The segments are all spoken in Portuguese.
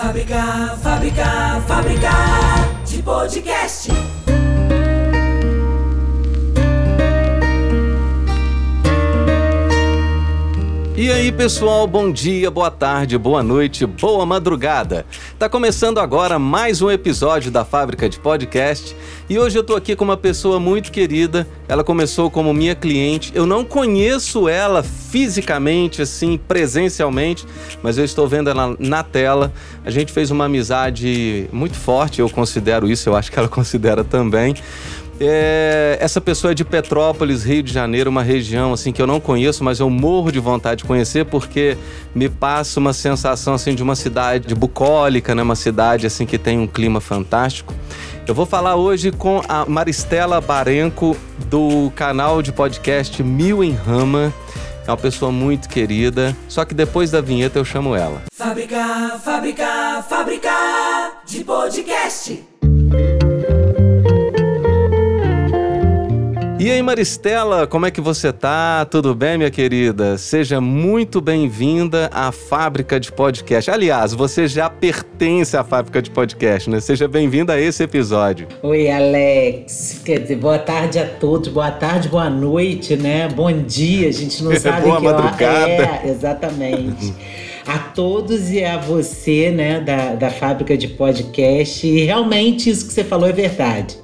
Fábrica, fábrica, fábrica de podcast. E aí, pessoal, bom dia, boa tarde, boa noite, boa madrugada. Tá começando agora mais um episódio da Fábrica de Podcast e hoje eu tô aqui com uma pessoa muito querida. Ela começou como minha cliente. Eu não conheço ela fisicamente, assim, presencialmente, mas eu estou vendo ela na tela. A gente fez uma amizade muito forte, eu considero isso, eu acho que ela considera também. É, essa pessoa é de Petrópolis, Rio de Janeiro, uma região assim que eu não conheço, mas eu morro de vontade de conhecer porque me passa uma sensação assim de uma cidade bucólica, né? Uma cidade assim que tem um clima fantástico. Eu vou falar hoje com a Maristela Barenco do canal de podcast Mil em Rama. É uma pessoa muito querida, só que depois da vinheta eu chamo ela. Fábrica, fábrica, fábrica de podcast. E aí, Maristela, como é que você tá? Tudo bem, minha querida? Seja muito bem-vinda à Fábrica de Podcast. Aliás, você já pertence à Fábrica de Podcast, né? Seja bem-vinda a esse episódio. Oi, Alex. Quer dizer, boa tarde a todos, boa tarde, boa noite, né? Bom dia, a gente não sabe boa que madrugada. hora é. Exatamente. a todos e a você, né, da, da Fábrica de Podcast. E realmente isso que você falou é verdade.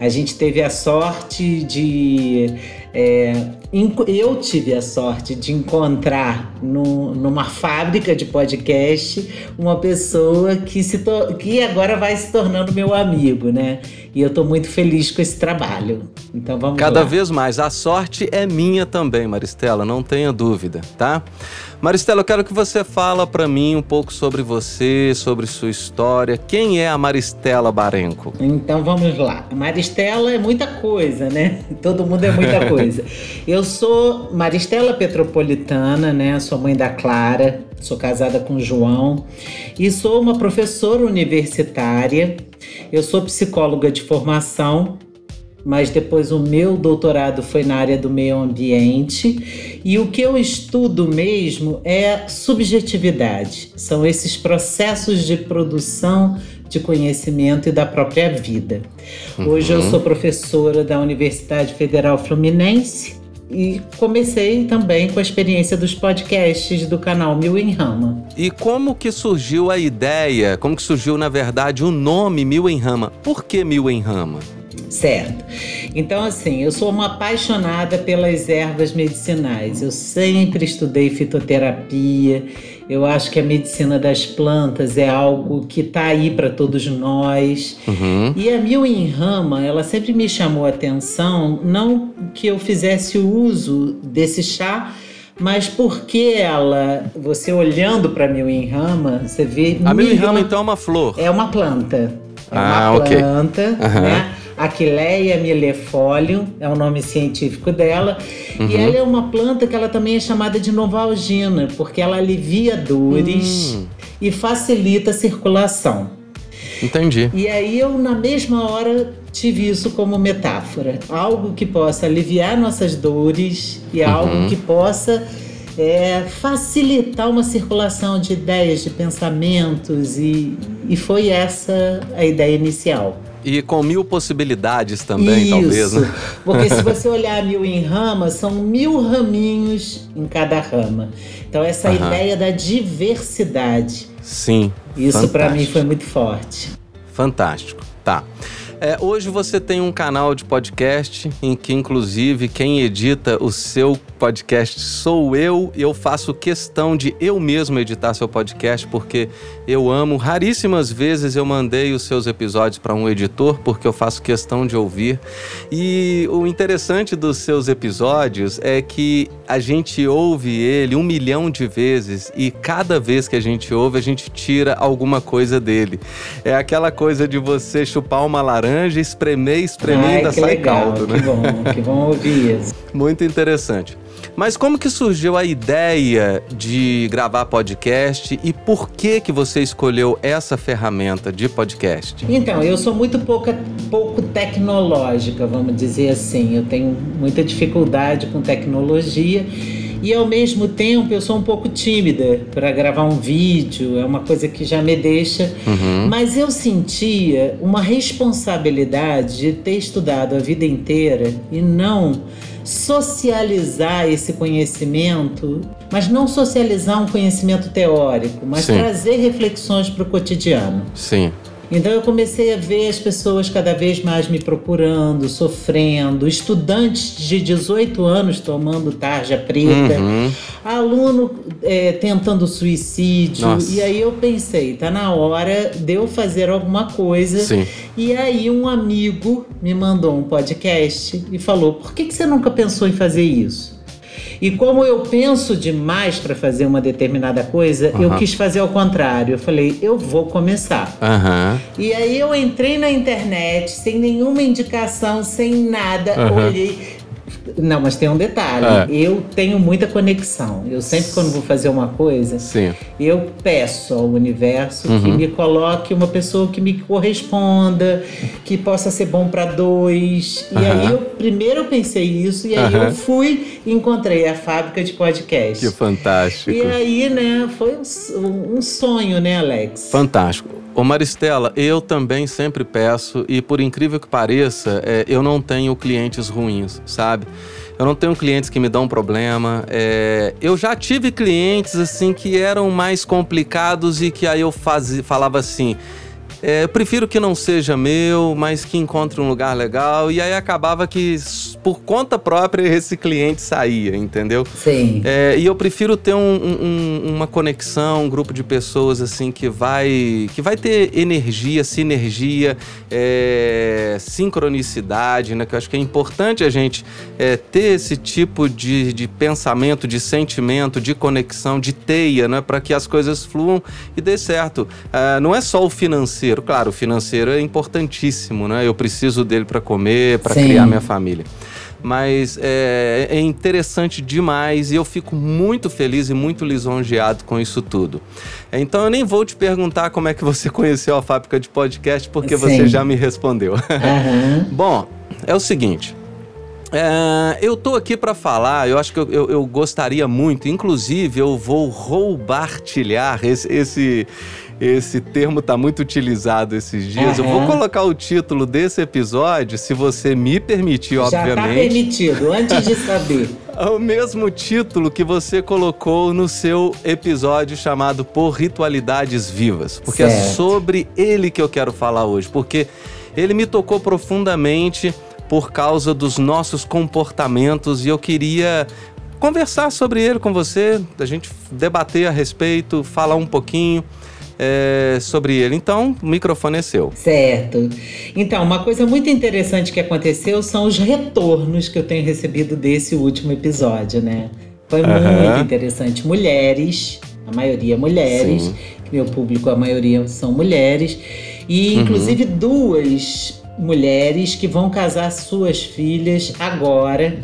A gente teve a sorte de. é, eu tive a sorte de encontrar no- numa fábrica de podcast uma pessoa que, se to- que agora vai se tornando meu amigo, né? E eu tô muito feliz com esse trabalho. Então vamos Cada lá. vez mais. A sorte é minha também, Maristela, não tenha dúvida, tá? Maristela, eu quero que você fala para mim um pouco sobre você, sobre sua história. Quem é a Maristela Barenco? Então vamos lá. Maristela é muita coisa, né? Todo mundo é muita coisa. Eu sou Maristela Petropolitana, né? Sou mãe da Clara, sou casada com o João e sou uma professora universitária. Eu sou psicóloga de formação, mas depois o meu doutorado foi na área do meio ambiente. E o que eu estudo mesmo é subjetividade. São esses processos de produção de conhecimento e da própria vida. Hoje eu sou professora da Universidade Federal Fluminense e comecei também com a experiência dos podcasts do canal Mil em Rama. E como que surgiu a ideia, como que surgiu, na verdade, o nome Mil em Rama? Por que Mil em Rama? Certo. Então, assim, eu sou uma apaixonada pelas ervas medicinais. Eu sempre estudei fitoterapia. Eu acho que a medicina das plantas é algo que está aí para todos nós. Uhum. E a Mil em Rama, ela sempre me chamou a atenção, não que eu fizesse uso desse chá, mas porque ela, você olhando para Mil em Rama, você vê. A Mil em milhões- Rama, então, é uma flor. é uma planta. É Ah, uma planta, Aham. né? Aquileia millefolium é o nome científico dela. Uhum. E ela é uma planta que ela também é chamada de novalgina, porque ela alivia dores Hum. e facilita a circulação. Entendi. E aí eu, na mesma hora, tive isso como metáfora. Algo que possa aliviar nossas dores e Uhum. algo que possa é, facilitar uma circulação de ideias, de pensamentos. E, e foi essa a ideia inicial. E com mil possibilidades também, Isso. talvez, né? Porque se você olhar mil em rama, são mil raminhos em cada rama. Então, essa Aham. ideia da diversidade. Sim. Isso para mim foi muito forte. Fantástico. Tá. É, hoje você tem um canal de podcast em que, inclusive, quem edita o seu podcast sou eu. E eu faço questão de eu mesmo editar seu podcast porque eu amo. Raríssimas vezes eu mandei os seus episódios para um editor porque eu faço questão de ouvir. E o interessante dos seus episódios é que a gente ouve ele um milhão de vezes e cada vez que a gente ouve, a gente tira alguma coisa dele. É aquela coisa de você chupar uma laranja, espremer, espremer e Ai, ainda que sai legal, caldo, que né? bom, que bom ouvir isso. Muito interessante. Mas como que surgiu a ideia de gravar podcast e por que que você escolheu essa ferramenta de podcast? Então, eu sou muito pouca, pouco tecnológica, vamos dizer assim. Eu tenho muita dificuldade com tecnologia E ao mesmo tempo eu sou um pouco tímida para gravar um vídeo, é uma coisa que já me deixa. Uhum. Mas eu sentia uma responsabilidade de ter estudado a vida inteira e não socializar esse conhecimento, mas não socializar um conhecimento teórico, mas Sim. trazer reflexões para o cotidiano. Sim. Então eu comecei a ver as pessoas cada vez mais me procurando, sofrendo, estudantes de 18 anos tomando tarja preta, Uhum. aluno é, tentando suicídio. Nossa. E aí eu pensei, tá na hora de eu fazer alguma coisa. Sim. E aí um amigo me mandou um podcast e falou: por que, que você nunca pensou em fazer isso? E como eu penso demais para fazer uma determinada coisa, eu Aham. quis fazer ao contrário. Eu falei, eu vou começar. Aham. E aí eu entrei na internet sem nenhuma indicação, sem nada, Aham. olhei. Não, mas tem um detalhe. É. Eu tenho muita conexão. Eu sempre, quando vou fazer uma coisa, Sim. eu peço ao universo que Uhum. me coloque uma pessoa que me corresponda, que possa ser bom para dois. E Aham. aí eu primeiro eu pensei isso e aí Aham. eu fui e encontrei a fábrica de podcast. Que fantástico. E aí, né, foi um, um sonho, né, Alex? Fantástico. Ô Maristela, eu também sempre peço, e por incrível que pareça, é, eu não tenho clientes ruins, sabe? Eu não tenho clientes que me dão problema. é, eu já tive clientes assim que eram mais complicados e que aí eu fazia, falava assim. É, eu prefiro que não seja meu, mas que encontre um lugar legal. E aí acabava que, por conta própria, esse cliente saía, entendeu? Sim. É, e eu prefiro ter um- um- um- uma conexão, um grupo de pessoas assim que vai que vai ter energia, sinergia, é, sincronicidade, né? Que eu acho que é importante a gente é, ter esse tipo de, de pensamento, de sentimento, de conexão, de teia, né? Para que as coisas fluam e dê certo. Ah, não é só o financeiro, claro, o financeiro é importantíssimo, né? Eu preciso dele para comer, para criar minha família mas é, é interessante demais e eu fico muito feliz e muito lisonjeado com isso tudo. Então eu nem vou te perguntar como é que você conheceu a fábrica de podcast, porque Sim. você já me respondeu. Aham. Bom, é o seguinte. é, eu tô aqui para falar, eu acho que eu, eu- eu gostaria muito, inclusive eu vou roubartilhar esse, esse, esse termo tá muito utilizado esses dias. Eu vou colocar o título desse episódio, se você me permitir, Já tá obviamente. permitido, antes de saber. É o mesmo título que você colocou no seu episódio chamado Por Ritualidades Vivas. Porque é Certo. sobre ele que eu quero falar hoje. Porque ele me tocou profundamente por causa dos nossos comportamentos e eu queria conversar sobre ele com você, a gente debater a respeito, falar um pouquinho é, sobre ele. Então, o microfone é seu. Certo. Então, uma coisa muito interessante que aconteceu são os retornos que eu tenho recebido desse último episódio, né? Foi Aham. muito interessante. Mulheres, a maioria mulheres, Sim. que meu público, a maioria são mulheres, e Uhum. inclusive duas mulheres que vão casar suas filhas agora.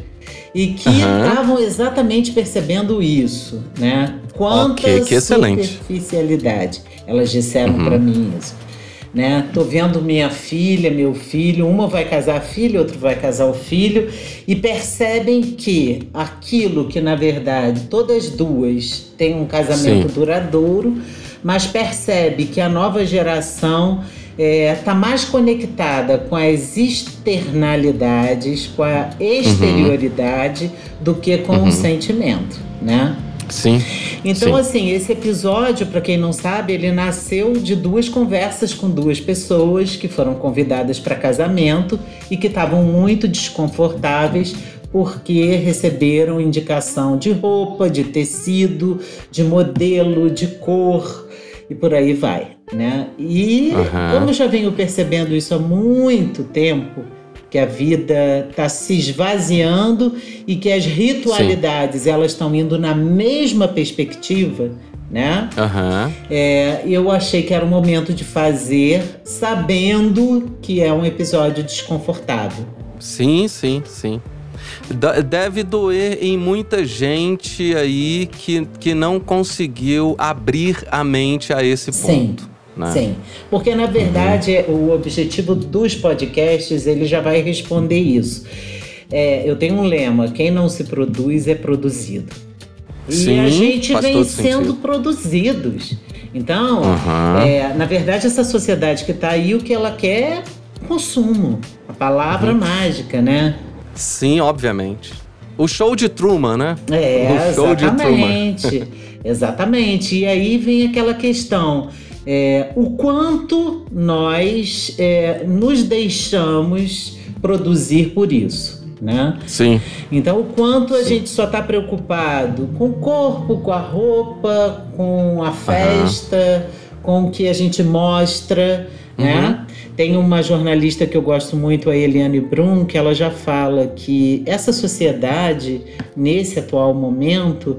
E que estavam exatamente percebendo isso, né? Quanta Ok, que excelente. superficialidade. Elas disseram Uhum. pra mim isso. Né? Tô vendo minha filha, meu filho, uma vai casar a filha, outro vai casar o filho, e percebem que aquilo que na verdade todas duas têm um casamento Sim. duradouro, mas percebe que a nova geração está mais conectada com as externalidades, com a exterioridade, do que com Uhum. o sentimento, né? Sim. Então, Sim. assim, esse episódio, para quem não sabe, ele nasceu de duas conversas com duas pessoas que foram convidadas para casamento e que estavam muito desconfortáveis porque receberam indicação de roupa, de tecido, de modelo, de cor e por aí vai, né? E Aham. como eu já venho percebendo isso há muito tempo, que a vida está se esvaziando e que as ritualidades elas estão indo na mesma perspectiva, né? Aham. É, eu achei que era o momento de fazer, sabendo que é um episódio desconfortável. Sim, sim, sim. Deve doer em muita gente aí que, que não conseguiu abrir a mente a esse Sim. Né? Sim, porque na verdade o objetivo dos podcasts ele já vai responder isso. É, eu tenho um lema: quem não se produz é produzido. Sim, e a gente vem sendo sentido. produzidos. Então, uhum. é, na verdade, essa sociedade que está aí, o que ela quer é consumo. A palavra uhum. mágica, né? Sim, obviamente. O show de Truman, né? É, o show exatamente. De Truman. exatamente. E aí vem aquela questão. É, o quanto nós é, nos deixamos produzir por isso, né? Sim. Então, o quanto a Sim. gente só está preocupado com o corpo, com a roupa, com a festa, uhum. com o que a gente mostra, né? uhum. né? Tem uma jornalista que eu gosto muito, a Eliane Brum, que ela já fala que essa sociedade, nesse atual momento,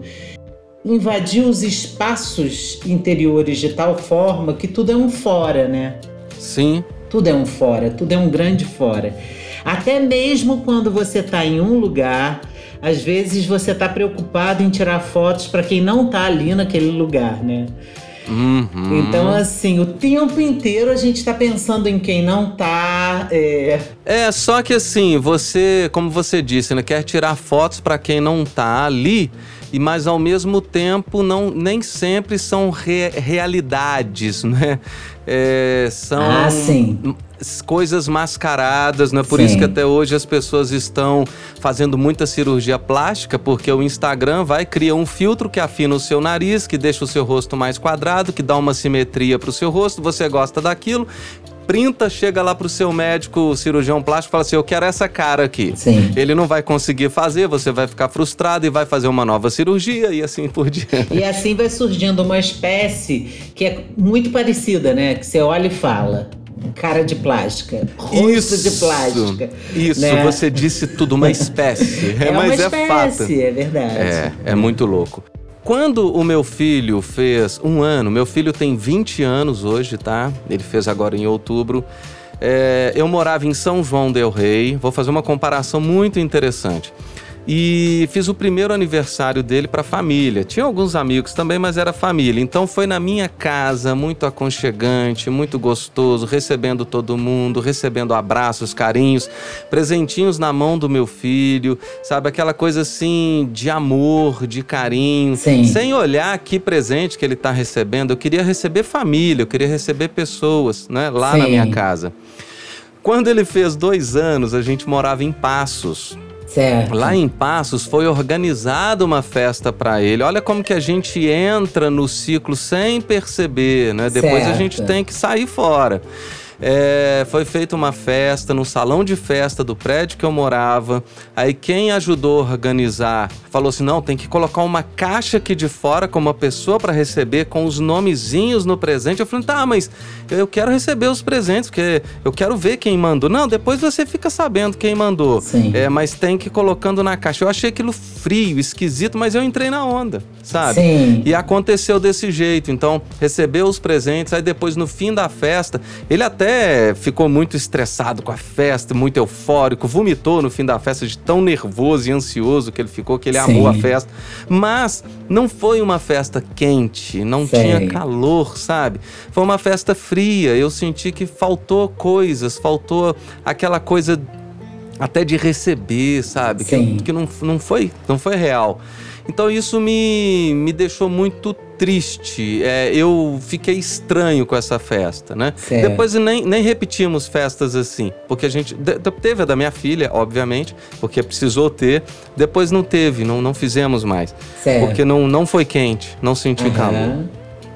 invadiu os espaços interiores de tal forma que tudo é um fora, né? Sim. Tudo é um fora, tudo é um grande fora. Até mesmo quando você está em um lugar, às vezes você está preocupado em tirar fotos para quem não está ali naquele lugar, né? Uhum. Então, assim, o tempo inteiro a gente tá pensando em quem não tá. É, é só que assim, você, como você disse, né, quer tirar fotos para quem não tá ali e mas ao mesmo tempo não nem sempre são re, realidades, né? É, são ah, coisas mascaradas, né? Por sim. isso que até hoje as pessoas estão fazendo muita cirurgia plástica, porque o Instagram vai criar um filtro que afina o seu nariz, que deixa o seu rosto mais quadrado, que dá uma simetria para o seu rosto. Você gosta daquilo printa, chega lá pro seu médico, cirurgião plástico, fala assim: Eu quero essa cara aqui. Sim. Ele não vai conseguir fazer, você vai ficar frustrado e vai fazer uma nova cirurgia e assim por diante. E assim vai surgindo uma espécie que é muito parecida, né? Que você olha e fala cara de plástica, rosto isso, de plástica. Isso, né? você disse tudo, uma espécie. É, mas uma espécie, é fato. É verdade. É, é muito louco. Quando o meu filho fez um ano, meu filho tem 20 anos hoje, tá? Ele fez agora em outubro. É, eu morava em São João Del Rei. Vou fazer uma comparação muito interessante e fiz o primeiro aniversário dele para a família. Tinha alguns amigos também, mas era família. Então foi na minha casa, muito aconchegante, muito gostoso, recebendo todo mundo, recebendo abraços, carinhos, presentinhos na mão do meu filho, sabe aquela coisa assim de amor, de carinho, Sim. sem olhar que presente que ele está recebendo. Eu queria receber família, eu queria receber pessoas, né, lá Sim. na minha casa. Quando ele fez dois anos, a gente morava em Passos. Certo. Lá em Passos foi organizada uma festa para ele. Olha como que a gente entra no ciclo sem perceber, né? Depois certo. a gente tem que sair fora. É, foi feita uma festa no salão de festa do prédio que eu morava. Aí quem ajudou a organizar falou assim: não, tem que colocar uma caixa aqui de fora com uma pessoa para receber com os nomezinhos no presente. Eu falei: tá, mas eu quero receber os presentes, porque eu quero ver quem mandou. Não, depois você fica sabendo quem mandou. Sim. É, mas tem que ir colocando na caixa. Eu achei aquilo frio, esquisito, mas eu entrei na onda, sabe? Sim. E aconteceu desse jeito. Então, recebeu os presentes, aí depois no fim da festa, ele até ficou muito estressado com a festa, muito eufórico, vomitou no fim da festa de tão nervoso e ansioso que ele ficou, que ele Sim. amou a festa. Mas não foi uma festa quente, não Sei. tinha calor, sabe? Foi uma festa fria. Eu senti que faltou coisas, faltou aquela coisa até de receber, sabe? Que, que não, não, foi, não foi real. Então isso me, me deixou muito triste. É, eu fiquei estranho com essa festa, né? Certo. Depois nem, nem repetimos festas assim, porque a gente teve a da minha filha, obviamente, porque precisou ter. Depois não teve, não, não fizemos mais, certo. porque não, não foi quente, não senti uhum. calor.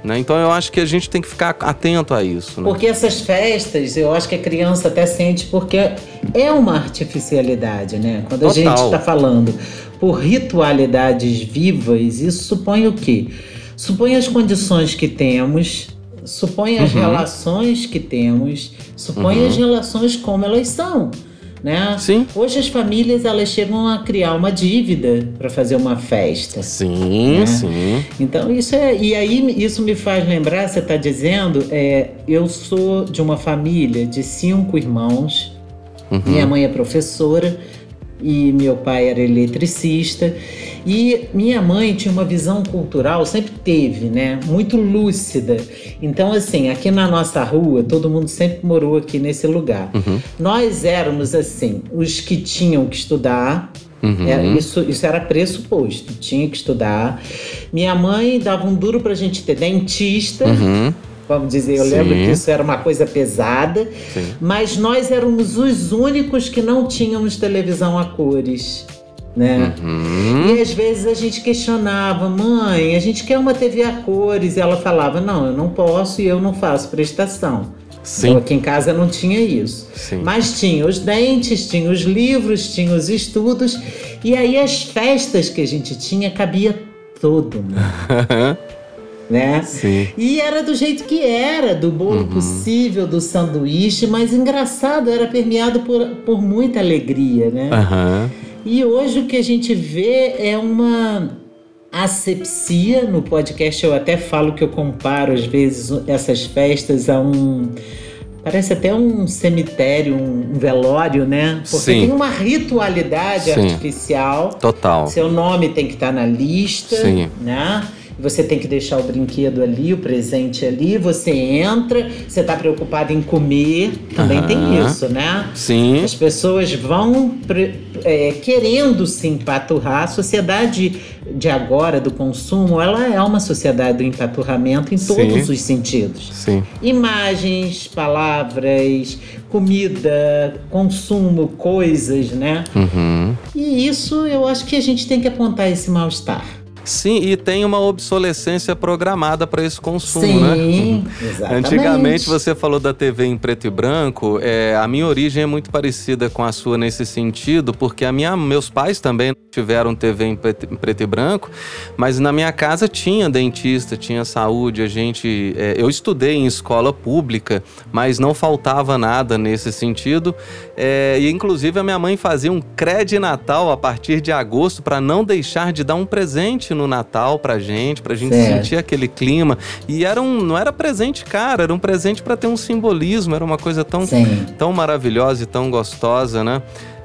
Né? Então eu acho que a gente tem que ficar atento a isso. Né? Porque essas festas, eu acho que a criança até sente porque é uma artificialidade, né? Quando Total. a gente está falando por ritualidades vivas, isso supõe o quê? Supõe as condições que temos, supõe as uhum. relações que temos, supõe uhum. as relações como elas são. Né? Sim. Hoje as famílias elas chegam a criar uma dívida para fazer uma festa. Sim, né? sim. Então isso é e aí isso me faz lembrar. Você está dizendo, é, eu sou de uma família de cinco irmãos. Uhum. Minha mãe é professora e meu pai era eletricista. E minha mãe tinha uma visão cultural, sempre teve, né? Muito lúcida. Então, assim, aqui na nossa rua, todo mundo sempre morou aqui nesse lugar. Uhum. Nós éramos, assim, os que tinham que estudar, Uhum. era, isso, isso era pressuposto, tinha que estudar. Minha mãe dava um duro pra gente ter dentista, Uhum. Vamos dizer, eu Sim. lembro que isso era uma coisa pesada, Sim. mas nós éramos os únicos que não tínhamos televisão a cores. Né? Uhum. E às vezes a gente questionava, mãe, a gente quer uma TV a cores. E ela falava, não, eu não posso e eu não faço prestação. Então Sim. aqui em casa não tinha isso. Sim. Mas tinha os dentes, tinha os livros, tinha os estudos. E aí as festas que a gente tinha cabia todo mundo, né? Sim. E era do jeito que era, do bolo possível, do sanduíche, mas engraçado, era permeado por, por muita alegria, né? Aham. E hoje o que a gente vê é uma asepsia. No podcast eu até falo que eu comparo às vezes essas festas a um. Parece até um cemitério, um velório, né? Porque Sim. tem uma ritualidade Sim. artificial. Total. Seu nome tem que estar na lista, Sim. né? Você tem que deixar o brinquedo ali, o presente ali. Você entra, você está preocupado em comer. Também tem isso, né? Sim. As pessoas vão é, querendo se empaturrar. A sociedade de agora, do consumo, ela é uma sociedade do empaturramento em Sim. todos os sentidos. Sim. Imagens, palavras, comida, consumo, coisas, né? Uhum. E isso eu acho que a gente tem que apontar esse mal-estar. Sim, e tem uma obsolescência programada para esse consumo, né? Sim, exatamente. Antigamente você falou da TV em preto e branco. É, a minha origem é muito parecida com a sua nesse sentido, porque a minha, meus pais também tiveram TV em preto, em preto e branco, mas na minha casa tinha dentista, tinha saúde. A gente, é, eu estudei em escola pública, mas não faltava nada nesse sentido. É, e inclusive a minha mãe fazia um crédito Natal a partir de agosto para não deixar de dar um presente no Natal pra gente, pra gente Certo. sentir aquele clima. E era um, não era presente caro, era um presente para ter um simbolismo, era uma coisa tão, Sim. tão maravilhosa e tão gostosa, né?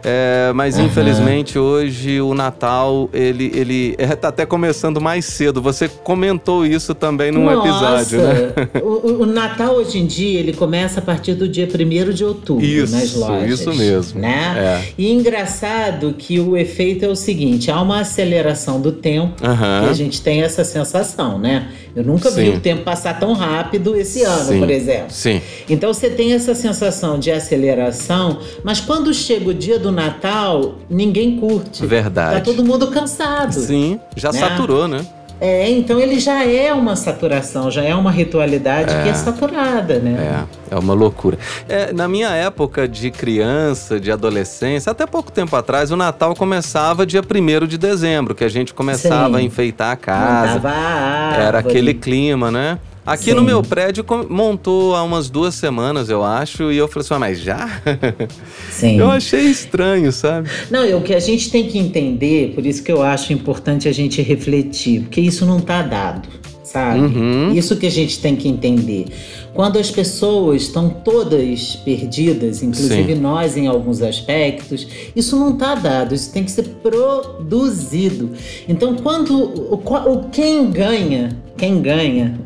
É, mas Aham. infelizmente hoje o Natal ele ele é, tá até começando mais cedo. Você comentou isso também num Nossa, episódio, né? o, o- Natal hoje em dia ele começa a partir do dia 1 de outubro Isso, nas lojas. isso mesmo. Né? É. E engraçado que o efeito é o seguinte: há uma aceleração do tempo Aham. que a gente tem essa sensação, né? Eu nunca vi Sim. o tempo passar tão rápido esse ano, Sim. por exemplo. Sim. Então você tem essa sensação de aceleração, mas quando chega o dia do Natal, ninguém curte. Verdade. Tá todo mundo cansado. Sim, já Né? saturou, né? É, então ele já é uma saturação, já é uma ritualidade que é saturada, né? É, é uma loucura. É, na minha época de criança, de adolescência, até pouco tempo atrás, o Natal começava dia 1 de dezembro, que a gente começava Sim. a enfeitar a casa. A Era aquele clima, né? Aqui no Sim. meu prédio montou há umas duas semanas, eu acho, e eu falei assim, "Ah, mas já? Sim. eu achei estranho, sabe? Não, o que a gente tem que entender, por isso que eu acho importante a gente refletir, porque isso não está dado, sabe? Uhum. Isso que a gente tem que entender. Quando as pessoas estão todas perdidas, inclusive Sim. nós em alguns aspectos, isso não está dado, isso tem que ser produzido. Então, quando o, o quem ganha, quem ganha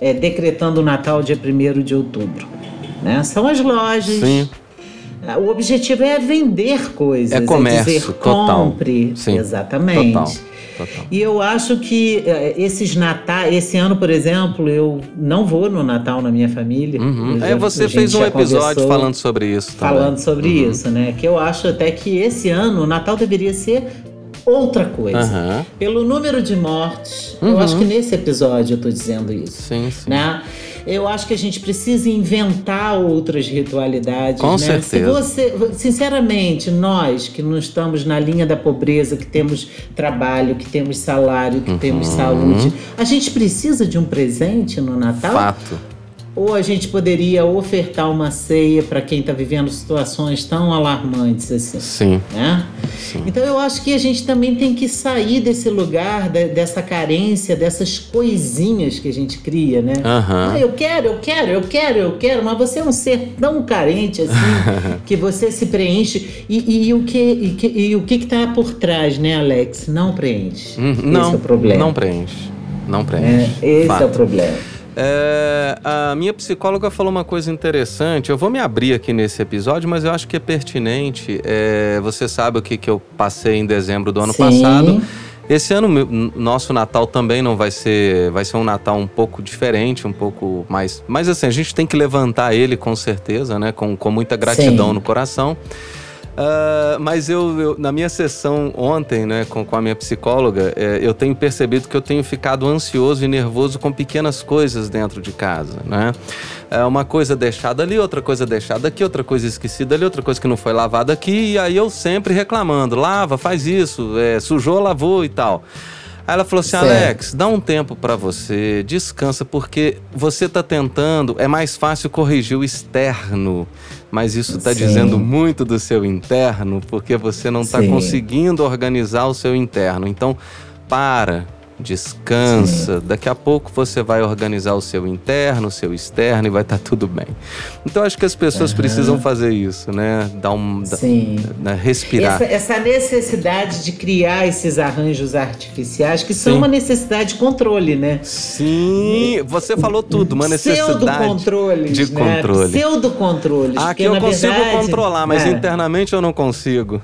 é decretando o Natal dia 1 de outubro, né? São as lojas. Sim. O objetivo é vender coisas. É comércio, dizer, total. compre. Sim, Exatamente. Total. Total. E eu acho que eh, esses Natal, esse ano, por exemplo, eu não vou no Natal na minha família. Uhum. Eu já- É, você fez um episódio falando sobre isso também. falando sobre Uhum. isso, né? Que eu acho até que esse ano o Natal deveria ser outra coisa. Aham. Pelo número de mortes, Uhum. eu acho que nesse episódio eu tô dizendo isso Sim, sim. né? Eu acho que a gente precisa inventar outras ritualidades. Com né? certeza. Se você, sinceramente, nós que não estamos na linha da pobreza, que temos trabalho, que temos salário, que temos Uhum. saúde, a gente precisa de um presente no Natal? Fato. Ou a gente poderia ofertar uma ceia para quem está vivendo situações tão alarmantes assim. Sim. Né? Sim. Então eu acho que a gente também tem que sair desse lugar, de, dessa carência, dessas coisinhas que a gente cria, né? Aham. Ah, eu quero, eu quero, eu quero, eu quero, mas você é um ser tão carente assim que você se preenche. E, e o que e, que- e o que está por trás, né, Alex? Não preenche. Hum, esse não, é o problema. não preenche. Não É, preenche. esse Fato. é o problema. É, a minha psicóloga falou uma coisa interessante. Eu vou me abrir aqui nesse episódio, mas eu acho que é pertinente. É, você sabe o que, que eu passei em dezembro do ano Sim. passado. Esse ano, nosso Natal também não vai ser. Vai ser um Natal um pouco diferente, um pouco mais. Mas assim, a gente tem que levantar ele com certeza, né? Com, com muita gratidão Sim. no coração. Ah, mas eu, eu- na minha sessão ontem, né, com, com a minha psicóloga, é, eu tenho percebido que eu tenho ficado ansioso e nervoso com pequenas coisas dentro de casa, né? É uma coisa deixada ali, outra coisa deixada aqui, outra coisa esquecida ali, outra coisa que não foi lavada aqui, e aí eu sempre reclamando, lava, faz isso, é, sujou, lavou e tal. Aí ela falou assim. Alex, dá um tempo pra você, descansa, porque você tá tentando, é mais fácil corrigir o externo, mas isso tá Sim. dizendo muito do seu interno, porque você não tá Sim. conseguindo organizar o seu interno. Então, para, descansa, daqui a pouco você vai organizar o seu interno, o seu externo e vai estar tudo bem. Então, acho que as pessoas precisam fazer isso, né? Dar um. da- Sim. né, respirar. Essa, essa necessidade de criar esses arranjos artificiais, que são Sim. uma necessidade de controle, né? Sim, você falou tudo, uma necessidade Pseudo-controles, de né? controle. Pseudo-controles. Aqui porque, eu consigo verdade, controlar, mas é. internamente eu não consigo.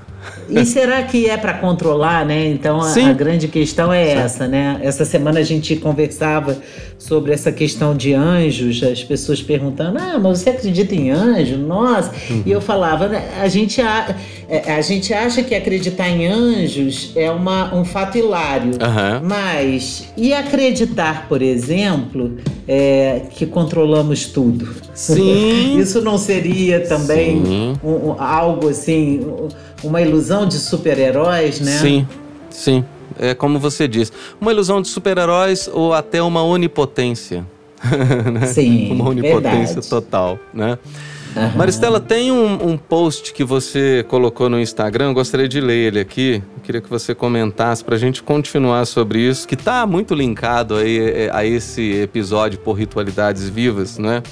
E será que é para controlar, né? Então a, Sim. a grande questão é essa, né? Essa semana a gente conversava sobre essa questão de anjos, as pessoas perguntando: "Ah, mas você acredita em anjo?" Nossa. E eu falava, né, a gente a, é, a gente acha que acreditar em anjos é uma, um fato hilário. Aham. Mas e acreditar, por exemplo, é, que controlamos tudo? Sim. Isso não seria também um- um- algo assim, um- uma ilusão de super-heróis, né? Sim, sim. É como você diz, uma ilusão de super-heróis ou até uma onipotência. né? Sim, uma onipotência verdade. total, né? Aham. Maristela, tem um, um post que você colocou no Instagram, eu gostaria de ler ele aqui. Eu queria que você comentasse para a gente continuar sobre isso, que está muito linkado aí, é, a esse episódio por Ritualidades Vivas, né?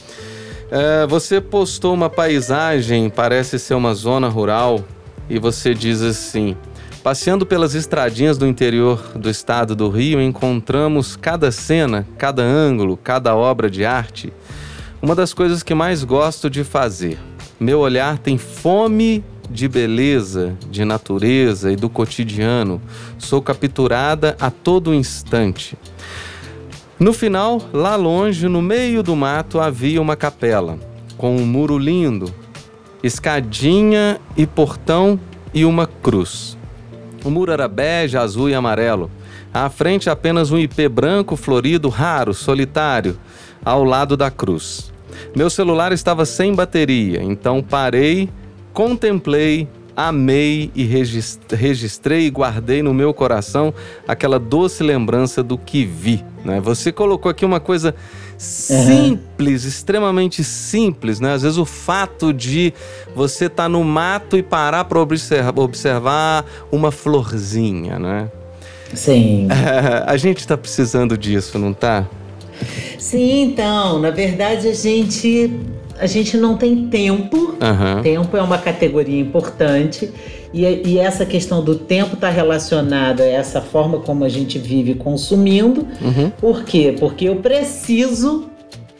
É, você postou uma paisagem, parece ser uma zona rural, e você diz assim: Passeando pelas estradinhas do interior do estado do Rio, encontramos cada cena, cada ângulo, cada obra de arte. Uma das coisas que mais gosto de fazer. Meu olhar tem fome de beleza, de natureza e do cotidiano. Sou capturada a todo instante. No final, lá longe, no meio do mato, havia uma capela, com um muro lindo, escadinha e portão e uma cruz. O muro era bege, azul e amarelo. À frente, apenas um ipê branco, florido, raro, solitário, ao lado da cruz. Meu celular estava sem bateria, então parei, contemplei, amei e regis- registrei e guardei no meu coração aquela doce lembrança do que vi. Né? Você colocou aqui uma coisa simples, extremamente simples, né? Às vezes o fato de você estar no mato e parar para observar, observar uma florzinha, né? Sim. a gente está precisando disso, não tá? Sim, então, na verdade a gente a gente não tem tempo. Aham. Tempo é uma categoria importante e, e essa questão do tempo está relacionada a essa forma como a gente vive consumindo. Uhum. Por quê? Porque eu preciso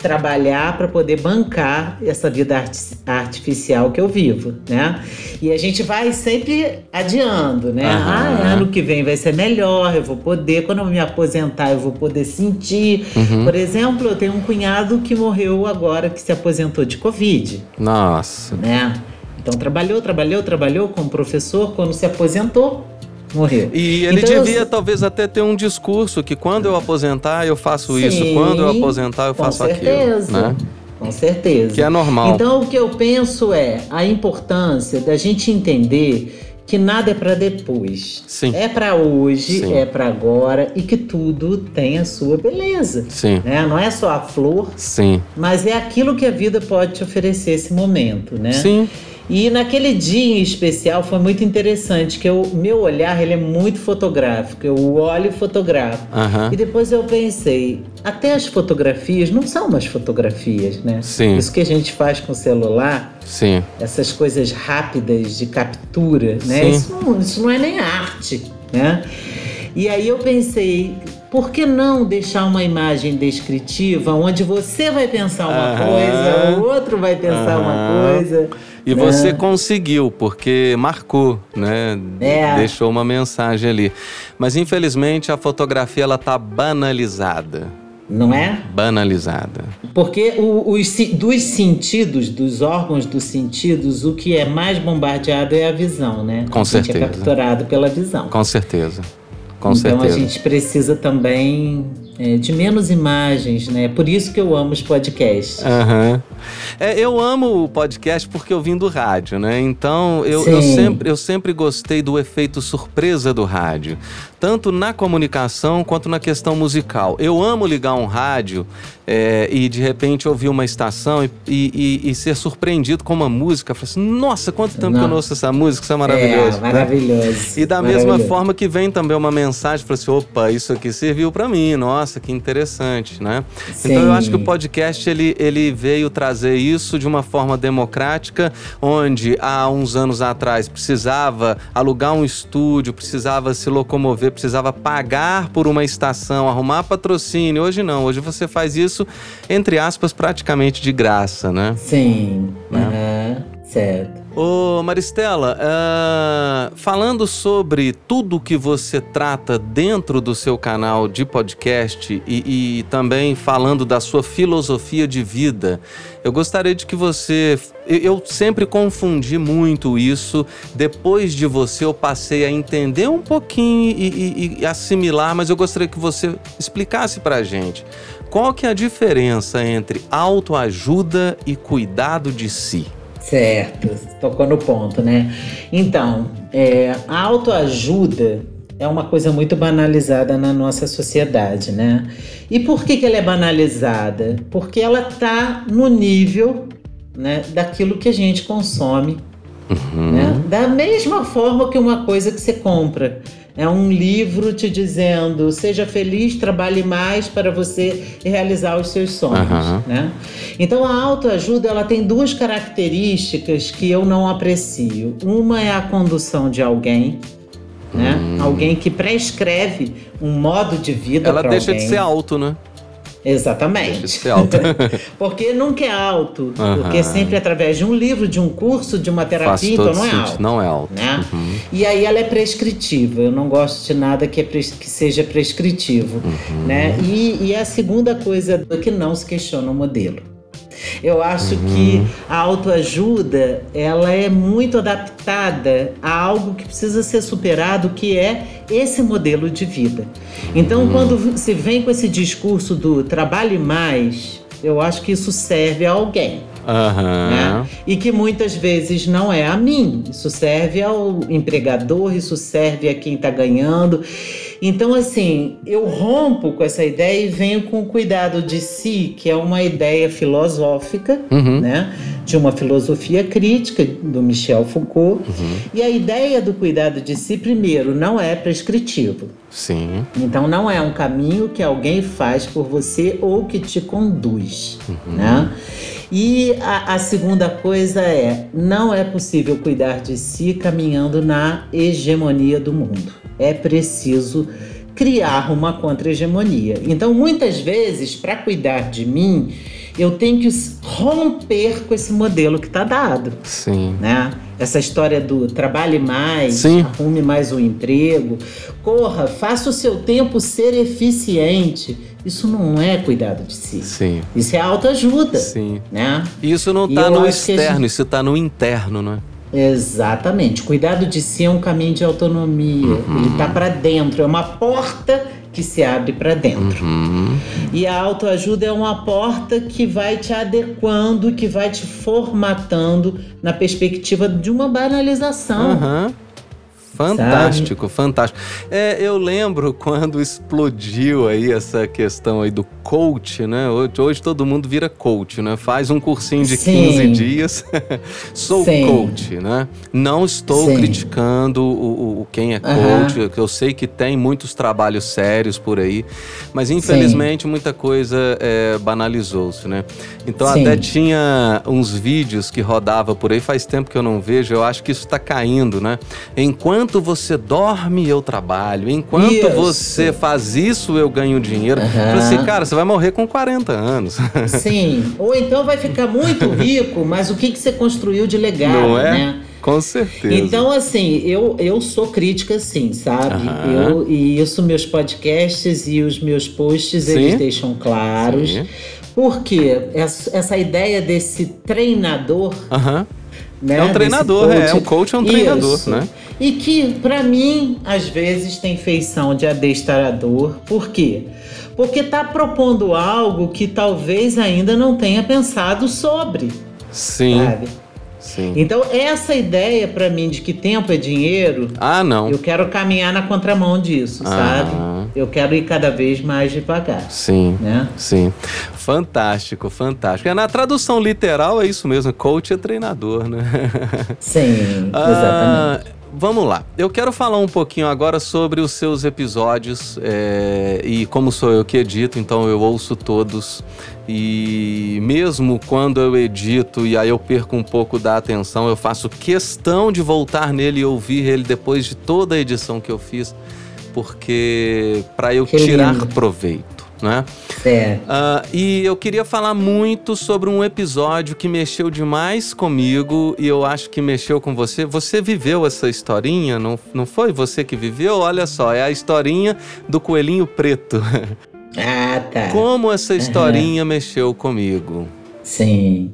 trabalhar para poder bancar essa vida arti- artificial que eu vivo, né? E a gente vai sempre adiando, né? Aham. Ah, ano que vem vai ser melhor, eu vou poder, quando eu me aposentar, eu vou poder sentir. Uhum. Por exemplo, eu tenho um cunhado que morreu agora, que se aposentou de Covid, Nossa. né? Então trabalhou, trabalhou, trabalhou como professor, quando se aposentou, morreu. E ele Então, eu- devia talvez até ter um discurso que quando eu aposentar eu faço isso, Sim, quando eu aposentar eu faço certeza. aquilo, né? Com certeza. Que é normal. Então, o que eu penso é a importância da gente entender que nada é para depois. Sim. É para hoje, Sim. é para agora e que tudo tem a sua beleza. Sim. Né? Não é só a flor, Sim. mas é aquilo que a vida pode te oferecer esse momento, né? Sim. E naquele dia em especial foi muito interessante, que o meu olhar ele é muito fotográfico, eu olho e fotografo. Aham. E depois eu pensei, até as fotografias não são umas fotografias, né? Sim. Isso que a gente faz com o celular, Sim. essas coisas rápidas de captura, né? Isso não, isso não é nem arte, né? E aí eu pensei, por que não deixar uma imagem descritiva onde você vai pensar uma Aham. coisa, o outro vai pensar uma coisa? E né? você conseguiu, porque marcou, né? É. Deixou uma mensagem ali. Mas infelizmente a fotografia ela tá banalizada. Não é? Banalizada. Porque o- os, dos sentidos, dos órgãos dos sentidos, o que é mais bombardeado é a visão, né? Com a gente certeza. é capturado pela visão. Com certeza. Com então certeza. a gente precisa também é, de menos imagens, né? Por isso que eu amo os podcasts. Aham. É, eu amo o podcast porque eu vim do rádio, né? Então eu, eu, Sim. sempre, eu sempre gostei do efeito surpresa do rádio. Tanto na comunicação quanto na questão musical. Eu amo ligar um rádio é, e de repente ouvir uma estação e, e- e- ser surpreendido com uma música. Falar assim, nossa, quanto tempo que eu Não. ouço essa música, isso é maravilhoso. É, né? maravilhoso. E da mesma forma que vem também uma mensagem, fala assim, opa, isso aqui serviu pra mim, nossa, que interessante, né? Então eu Sim. acho que o podcast ele, ele veio trazer isso de uma forma democrática, onde há uns anos atrás precisava alugar um estúdio, precisava se locomover, precisava pagar por uma estação, arrumar patrocínio. Hoje não, hoje você faz isso entre aspas praticamente de graça, né? Sim. Né? aham, certo. Ô Maristela, ah, falando sobre tudo que você trata dentro do seu canal de podcast e, e também falando da sua filosofia de vida, eu gostaria de que você. eu- Eu sempre confundi muito isso. Depois de você, eu passei a entender um pouquinho e, e- e assimilar, mas eu gostaria que você explicasse pra gente. Qual que é a diferença entre autoajuda e cuidado de si? Certo, tocou no ponto, né? Então, é, a autoajuda é uma coisa muito banalizada na nossa sociedade, né? E por que, que ela é banalizada? Porque ela tá no nível né, daquilo que a gente consome, né? Da mesma forma que uma coisa que você compra. É um livro te dizendo, seja feliz, trabalhe mais para você realizar os seus sonhos, Aham. né? Então a autoajuda ela tem duas características que eu não aprecio. Uma é a condução de alguém, né? Hum. Alguém que prescreve um modo de vida Ela deixa alguém. de ser alto, né? Deixa Exatamente. ser alto. Porque nunca é alto, porque é sempre através de um livro, de um curso, de uma terapia, então não é alto. Não é alto. Né? Uhum. E aí ela é prescritiva. Eu não gosto de nada que, é pres- que seja prescritivo. Uhum. Né? E, e a segunda coisa é que não se questiona o modelo. Eu acho Uhum. que a autoajuda ela é muito adaptada a algo que precisa ser superado, que é esse modelo de vida. Então, Uhum. quando se vem com esse discurso do trabalhe mais, eu acho que isso serve a alguém Aham. né? E que muitas vezes não é a mim. Isso serve ao empregador, isso serve a quem está ganhando. Então, assim, eu rompo com essa ideia e venho com o cuidado de si, que é uma ideia filosófica, Uhum. né? De uma filosofia crítica do Michel Foucault. Uhum. E a ideia do cuidado de si, primeiro, não é prescritivo. Sim. Então não é um caminho que alguém faz por você ou que te conduz, né? E a, a segunda coisa é, não é possível cuidar de si caminhando na hegemonia do mundo. É preciso criar uma contra-hegemonia. Então, muitas vezes, para cuidar de mim, eu tenho que romper com esse modelo que está dado Sim. né? Essa história do trabalhe mais, Sim. arrume mais um emprego, corra, faça o seu tempo ser eficiente. Isso não é cuidado de si. Sim. Isso é autoajuda, Sim. né? Isso não E tá eu no externo, gente- isso tá no interno, né? Exatamente. Cuidado de si é um caminho de autonomia. Uhum. Ele tá para dentro, é uma porta que se abre para dentro. Uhum. E a autoajuda é uma porta que vai te adequando, que vai te formatando na perspectiva de uma banalização. Aham. Fantástico, Sabe? fantástico. É, eu lembro quando explodiu aí essa questão aí do coach, né? Hoje, hoje todo mundo vira coach, né? Faz um cursinho de Sim. 15 dias. Sou Sim. coach, né? Não estou Sim. criticando o, o, quem é coach, uhum. eu sei que tem muitos trabalhos sérios por aí, mas infelizmente muita coisa é, banalizou-se, né? Então até tinha uns vídeos que rodava por aí, faz tempo que eu não vejo, eu acho que isso está caindo, né? Enquanto Enquanto você dorme, eu trabalho. Enquanto você faz isso, eu ganho dinheiro. Uhum. Assim, cara, você vai morrer com 40 anos. Sim. Ou então vai ficar muito rico, mas o que, que você construiu de legado, Não é? né? Com certeza. Então, assim, eu, eu sou crítica, sim, sabe? Uhum. Eu, e isso, meus podcasts e os meus posts, sim. eles deixam claros. Sim. Porque essa, essa ideia desse treinador. Uhum. Né, é um treinador, é, um coach é um treinador, isso. né? E que, para mim, às vezes tem feição de adestrador. Por quê? Porque está propondo algo que talvez ainda não tenha pensado sobre. Sim. Sabe? Sim. Então, essa ideia para mim de que tempo é dinheiro. Ah, não. Eu quero caminhar na contramão disso, ah. sabe? Eu quero ir cada vez mais devagar. Sim. Né? Sim. Fantástico, fantástico. É, na tradução literal é isso mesmo. Coach é treinador, né? Sim, ah, exatamente vamos lá. Eu quero falar um pouquinho agora sobre os seus episódios é, e como sou eu que edito, então eu ouço todos e mesmo quando eu edito e aí eu perco um pouco da atenção, eu faço questão de voltar nele e ouvir ele depois de toda a edição que eu fiz, porque para eu que tirar lindo. proveito né? É. Uh, e eu queria falar muito sobre um episódio que mexeu demais comigo e eu acho que mexeu com você. Você viveu essa historinha, não, não foi você que viveu? Olha só, é a historinha do coelhinho preto. Ah, tá. Como essa historinha uhum. mexeu comigo? Sim.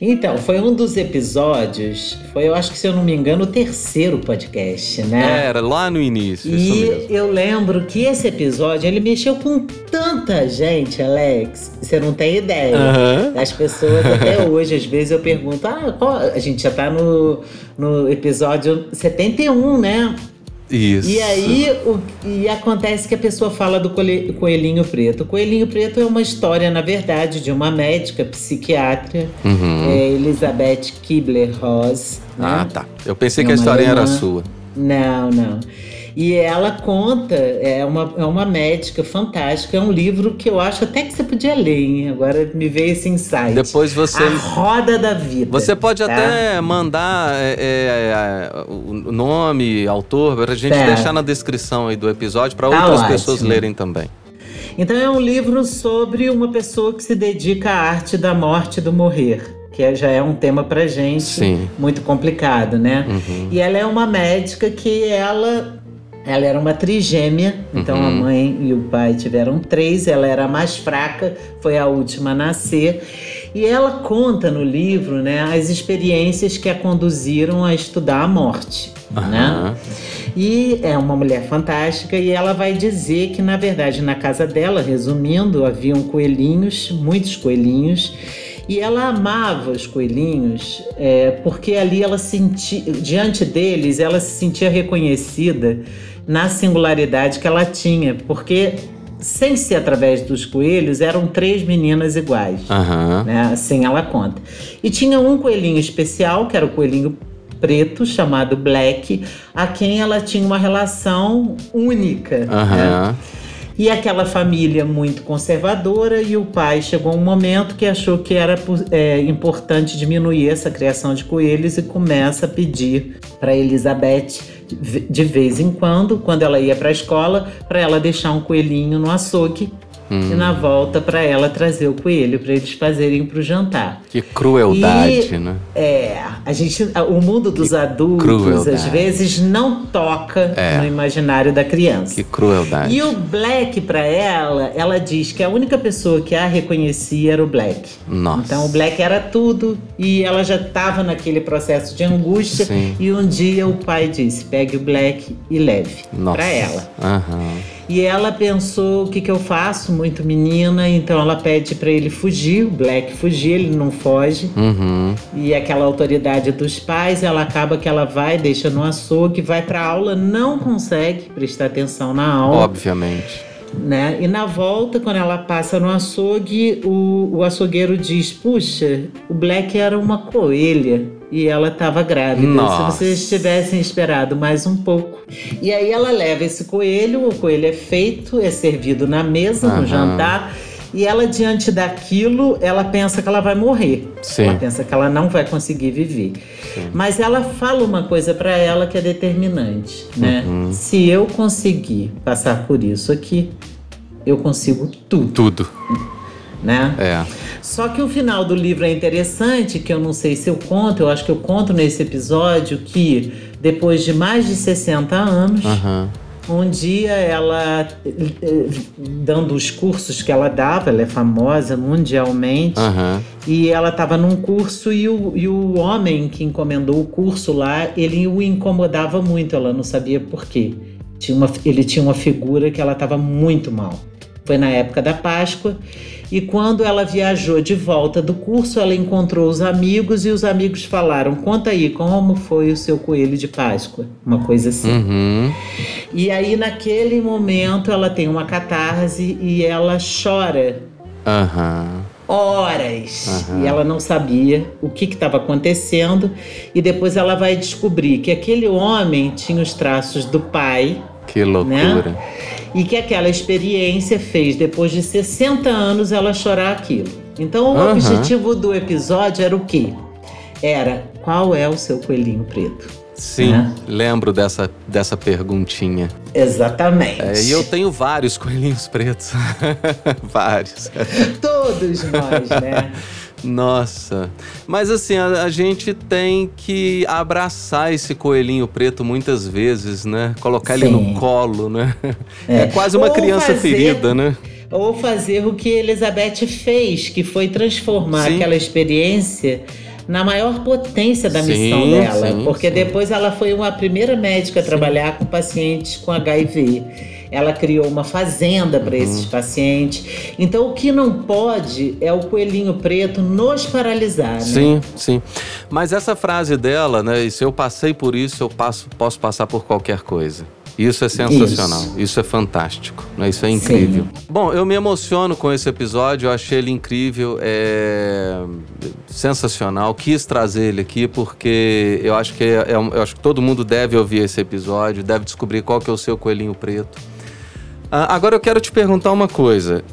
Então, foi um dos episódios, foi, eu acho que se eu não me engano, o terceiro podcast, né? Era, lá no início. E eu lembro que esse episódio, ele mexeu com tanta gente, Alex. Você não tem ideia. Uhum. As pessoas, até hoje, às vezes eu pergunto, ah, qual? a gente já tá no, no episódio 71, né? Isso. E aí o, e acontece que a pessoa fala do coelhinho preto. O coelhinho preto é uma história, na verdade, de uma médica psiquiatra, uhum. é Elizabeth Kibler-Ross. Né? Ah, tá. Eu pensei é que a história era sua. Não, não. E ela conta, é uma, é uma médica fantástica, é um livro que eu acho até que você podia ler, hein? Agora me veio esse insight. Depois você. A Roda da Vida. Você pode tá? até mandar é, é, é, o nome, autor, para a gente tá. deixar na descrição aí do episódio para tá outras ótimo. pessoas lerem também. Então é um livro sobre uma pessoa que se dedica à arte da morte e do morrer que é, já é um tema pra gente Sim. muito complicado, né? Uhum. E ela é uma médica que ela ela era uma trigêmea, então uhum. a mãe e o pai tiveram três, ela era a mais fraca, foi a última a nascer. E ela conta no livro né, as experiências que a conduziram a estudar a morte. Uhum. Né? E é uma mulher fantástica e ela vai dizer que, na verdade, na casa dela, resumindo, haviam coelhinhos, muitos coelhinhos, e ela amava os coelhinhos é, porque ali ela sentia, diante deles, ela se sentia reconhecida na singularidade que ela tinha, porque sem ser através dos coelhos, eram três meninas iguais. Uhum. Né? Assim ela conta. E tinha um coelhinho especial, que era o coelhinho preto, chamado Black, a quem ela tinha uma relação única. Uhum. Né? E aquela família muito conservadora, e o pai chegou um momento que achou que era é, importante diminuir essa criação de coelhos e começa a pedir para Elizabeth de vez em quando, quando ela ia para a escola, para ela deixar um coelhinho no açougue Hum. E na volta para ela trazer o coelho para eles fazerem para o jantar. Que crueldade, e, né? É, a gente, o mundo dos que adultos crueldade. às vezes não toca é. no imaginário da criança. Que crueldade. E o Black para ela, ela diz que a única pessoa que a reconhecia era o Black. Nossa. Então o Black era tudo e ela já estava naquele processo de angústia Sim. e um dia o pai disse: "Pegue o Black e leve para ela". Aham. E ela pensou: o que, que eu faço? Muito menina, então ela pede para ele fugir, o Black fugir, ele não foge. Uhum. E aquela autoridade dos pais, ela acaba que ela vai, deixa no açougue, vai para aula, não consegue prestar atenção na aula. Obviamente. Né? E na volta, quando ela passa no açougue, o, o açougueiro diz: Puxa, o Black era uma coelha e ela estava grávida. Nossa. Se vocês tivessem esperado mais um pouco. E aí ela leva esse coelho, o coelho é feito, é servido na mesa, Aham. no jantar. E ela, diante daquilo, ela pensa que ela vai morrer. Sim. Ela pensa que ela não vai conseguir viver. Mas ela fala uma coisa para ela que é determinante, né? Uhum. Se eu conseguir passar por isso aqui, eu consigo tudo, Tudo. Né? É. Só que o final do livro é interessante, que eu não sei se eu conto, eu acho que eu conto nesse episódio que depois de mais de 60 anos, Aham. um dia ela, dando os cursos que ela dava, ela é famosa mundialmente, Aham. e ela estava num curso e o, e o homem que encomendou o curso lá, ele o incomodava muito, ela não sabia por quê. Tinha uma, ele tinha uma figura que ela estava muito mal. Foi na época da Páscoa e quando ela viajou de volta do curso, ela encontrou os amigos e os amigos falaram: Conta aí, como foi o seu coelho de Páscoa? Uma coisa assim. Uhum. E aí, naquele momento, ela tem uma catarse e ela chora Aham. horas Aham. e ela não sabia o que estava acontecendo e depois ela vai descobrir que aquele homem tinha os traços do pai Que loucura. E que aquela experiência fez depois de 60 anos ela chorar aquilo. Então o Aham. objetivo do episódio era o quê? Era qual é o seu coelhinho preto? Sim, Né? lembro dessa, dessa perguntinha. Exatamente. É, e eu tenho vários coelhinhos pretos. vários. Todos nós, né? Nossa. Mas assim, a, a gente tem que abraçar esse coelhinho preto muitas vezes, né? Colocar ele Sim. no colo, né? É, É. quase uma Ou criança fazer- ferida, né? Ou fazer o que Elizabeth fez, que foi transformar Sim. aquela experiência na maior potência da Sim, missão dela. sim, porque sim. depois ela foi uma primeira médica a trabalhar com pacientes com HIV. Ela criou uma fazenda para Uhum. esses pacientes. Então, o que não pode é o coelhinho preto nos paralisar. né? Sim, sim. Mas essa frase dela, né? Se eu passei por isso, eu passo, posso passar por qualquer coisa. Isso é sensacional, isso, é fantástico, né? isso é incrível. Bom, eu me emociono com esse episódio, eu achei ele incrível, é sensacional. Quis trazer ele aqui porque eu acho que é, é eu acho que todo mundo deve ouvir esse episódio, deve descobrir qual que é o seu coelhinho preto. Ah, agora eu quero te perguntar uma coisa.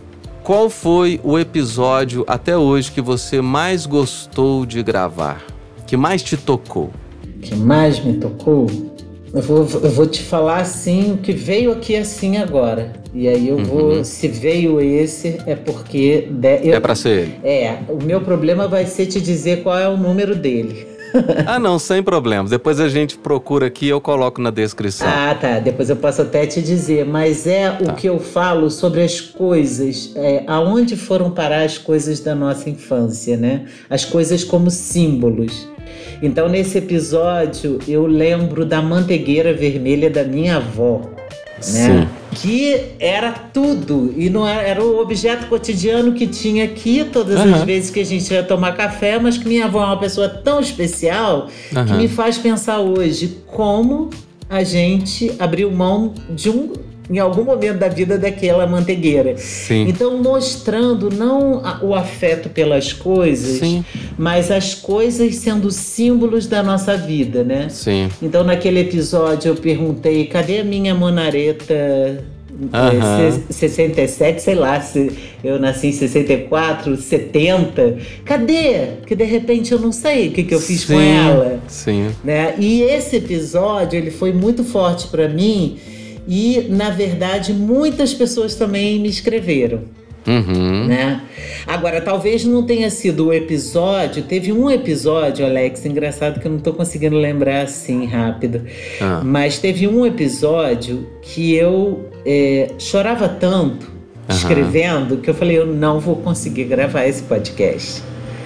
Qual foi o episódio até hoje que você mais gostou de gravar? Que mais te tocou? que mais me tocou, eu vou, eu vou te falar assim, o que veio aqui assim agora. E aí eu vou, se veio esse, é porque. de- eu- É pra ser ele? É, o meu problema vai ser te dizer qual é o número dele. Ah, não, sem problemas. Depois a gente procura aqui e eu coloco na descrição. Ah, tá. Depois eu posso até te dizer. Mas é Tá. o que eu falo sobre as coisas. É, aonde foram parar as coisas da nossa infância, né? As coisas como símbolos. Então, nesse episódio, eu lembro da mantegueira vermelha da minha avó. Né? Que era tudo. E não era, era o objeto cotidiano que tinha aqui todas as Aham. vezes que a gente ia tomar café, mas que minha avó é uma pessoa tão especial que Aham. me faz pensar hoje como a gente abriu mão de um em algum momento da vida daquela mantegueira. Sim. Então mostrando não o afeto pelas coisas, Sim. mas as coisas sendo símbolos da nossa vida, né? Sim. Então naquele episódio eu perguntei, cadê a minha monareta Aham. se- 67, sei lá, se eu nasci em 64, 70. Cadê? Que de repente eu não sei o que, que eu fiz com Sim, ela Sim. né? E esse episódio ele foi muito forte para mim e na verdade muitas pessoas também me escreveram, Uhum. né? Agora talvez não tenha sido o episódio, teve um episódio, Alex, engraçado que eu não tô conseguindo lembrar assim rápido, Ah. mas teve um episódio que eu é, chorava tanto Aham. escrevendo que eu falei eu não vou conseguir gravar esse podcast.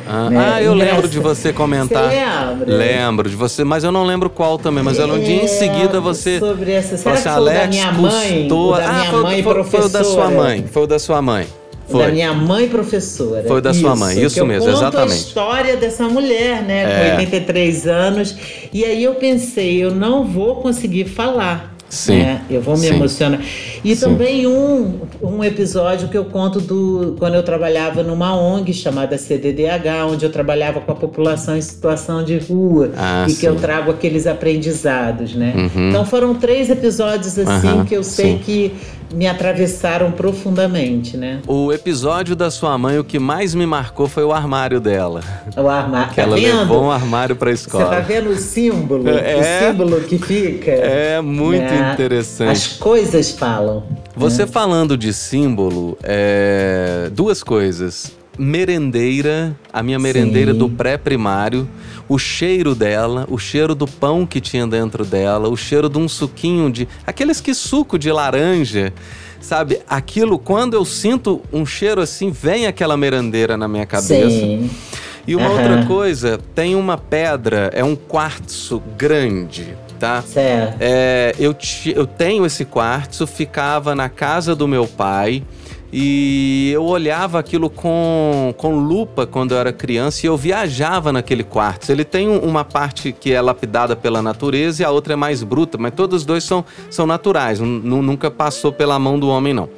Ah, né? ah, eu lembro de você comentar. Você lembra? Lembro de você, mas eu não lembro qual também. Mas eu lembro de em É, seguida você. Sobre essa. Será assim, que foi o da Alex minha mãe? custou. Da ah, minha foi, mãe foi, professora. foi o da sua mãe. Foi o da sua mãe. Foi. Da minha mãe professora. Foi da sua mãe, isso mesmo, conto exatamente. a história dessa mulher, né? É. Com 83 anos. E aí eu pensei, eu não vou conseguir falar. Sim, né? Eu vou me sim. emocionar. E Sim. também um, um episódio que eu conto do quando eu trabalhava numa ONG chamada CDDH, onde eu trabalhava com a população em situação de rua Ah, e que eu sim. trago aqueles aprendizados, né? Uhum. Então foram três episódios assim Aham, que eu sei sim. que me atravessaram profundamente, né? O episódio da sua mãe, o que mais me marcou foi o armário dela. O armário. Que tá ela vendo? levou um armário pra Você tá escola. vendo o símbolo? É. O símbolo que fica? É muito né? interessante. As coisas falam. Você falando de símbolo, é, duas coisas. Merendeira, a minha merendeira Sim. do pré-primário, o cheiro dela, o cheiro do pão que tinha dentro dela, o cheiro de um suquinho de. Aqueles que suco de laranja, sabe? Aquilo, quando eu sinto um cheiro assim, vem aquela merendeira na minha cabeça. Sim. E uma Aham. outra coisa, tem uma pedra, é um quartzo grande, tá? Certo. É, eu, eu tenho esse quartzo, ficava na casa do meu pai e eu olhava aquilo com, com lupa quando eu era criança e eu viajava naquele quartzo. Ele tem um- uma parte que é lapidada pela natureza e a outra é mais bruta, mas todos os dois são, são naturais, nu- nu- nunca passou pela mão do homem, não.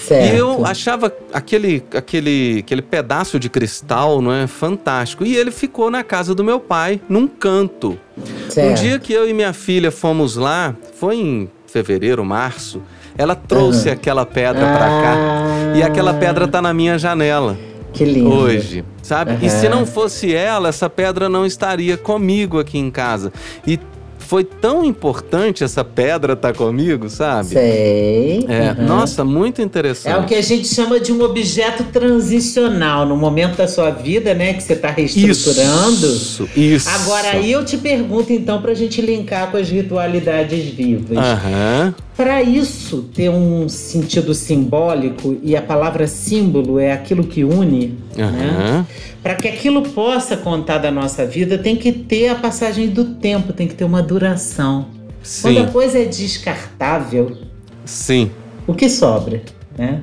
Certo. E eu achava aquele, aquele, aquele pedaço de cristal, não é, fantástico. E ele ficou na casa do meu pai, num canto. Um Certo. dia que eu e minha filha fomos lá, foi em fevereiro, março, ela trouxe Aham. aquela pedra pra cá. Ah, E aquela pedra tá na minha janela Que lindo. hoje, sabe? E se não fosse ela, essa pedra não estaria comigo aqui em casa. E foi tão importante essa pedra estar comigo, sabe? Sei. É, aham. nossa, muito interessante. É o que a gente chama de um objeto transicional no momento da sua vida, né? Que você está reestruturando. Isso, isso. Agora aí eu te pergunto então para a gente linkar com as ritualidades vivas. Aham, Para isso ter um sentido simbólico e a palavra símbolo é aquilo que une, né? aham. Para que aquilo possa contar da nossa vida, tem que ter a passagem do tempo, tem que ter uma duração. Quando a Sim, coisa é descartável, sim, o que sobra, né?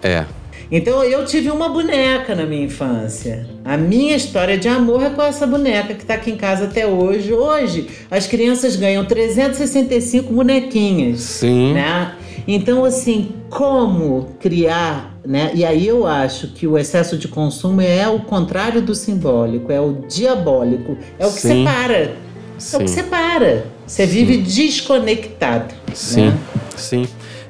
é. Então eu tive uma boneca na minha infância. A minha história de amor é com essa boneca que está aqui em casa até hoje. Hoje as crianças ganham 365 bonequinhas, Sim, né? Então assim, como criar, né? E aí eu acho que o excesso de consumo é o contrário do simbólico, é o diabólico, é o que Sim. separa. É o que sim, separa. Você vive desconectado. sim, né? sim.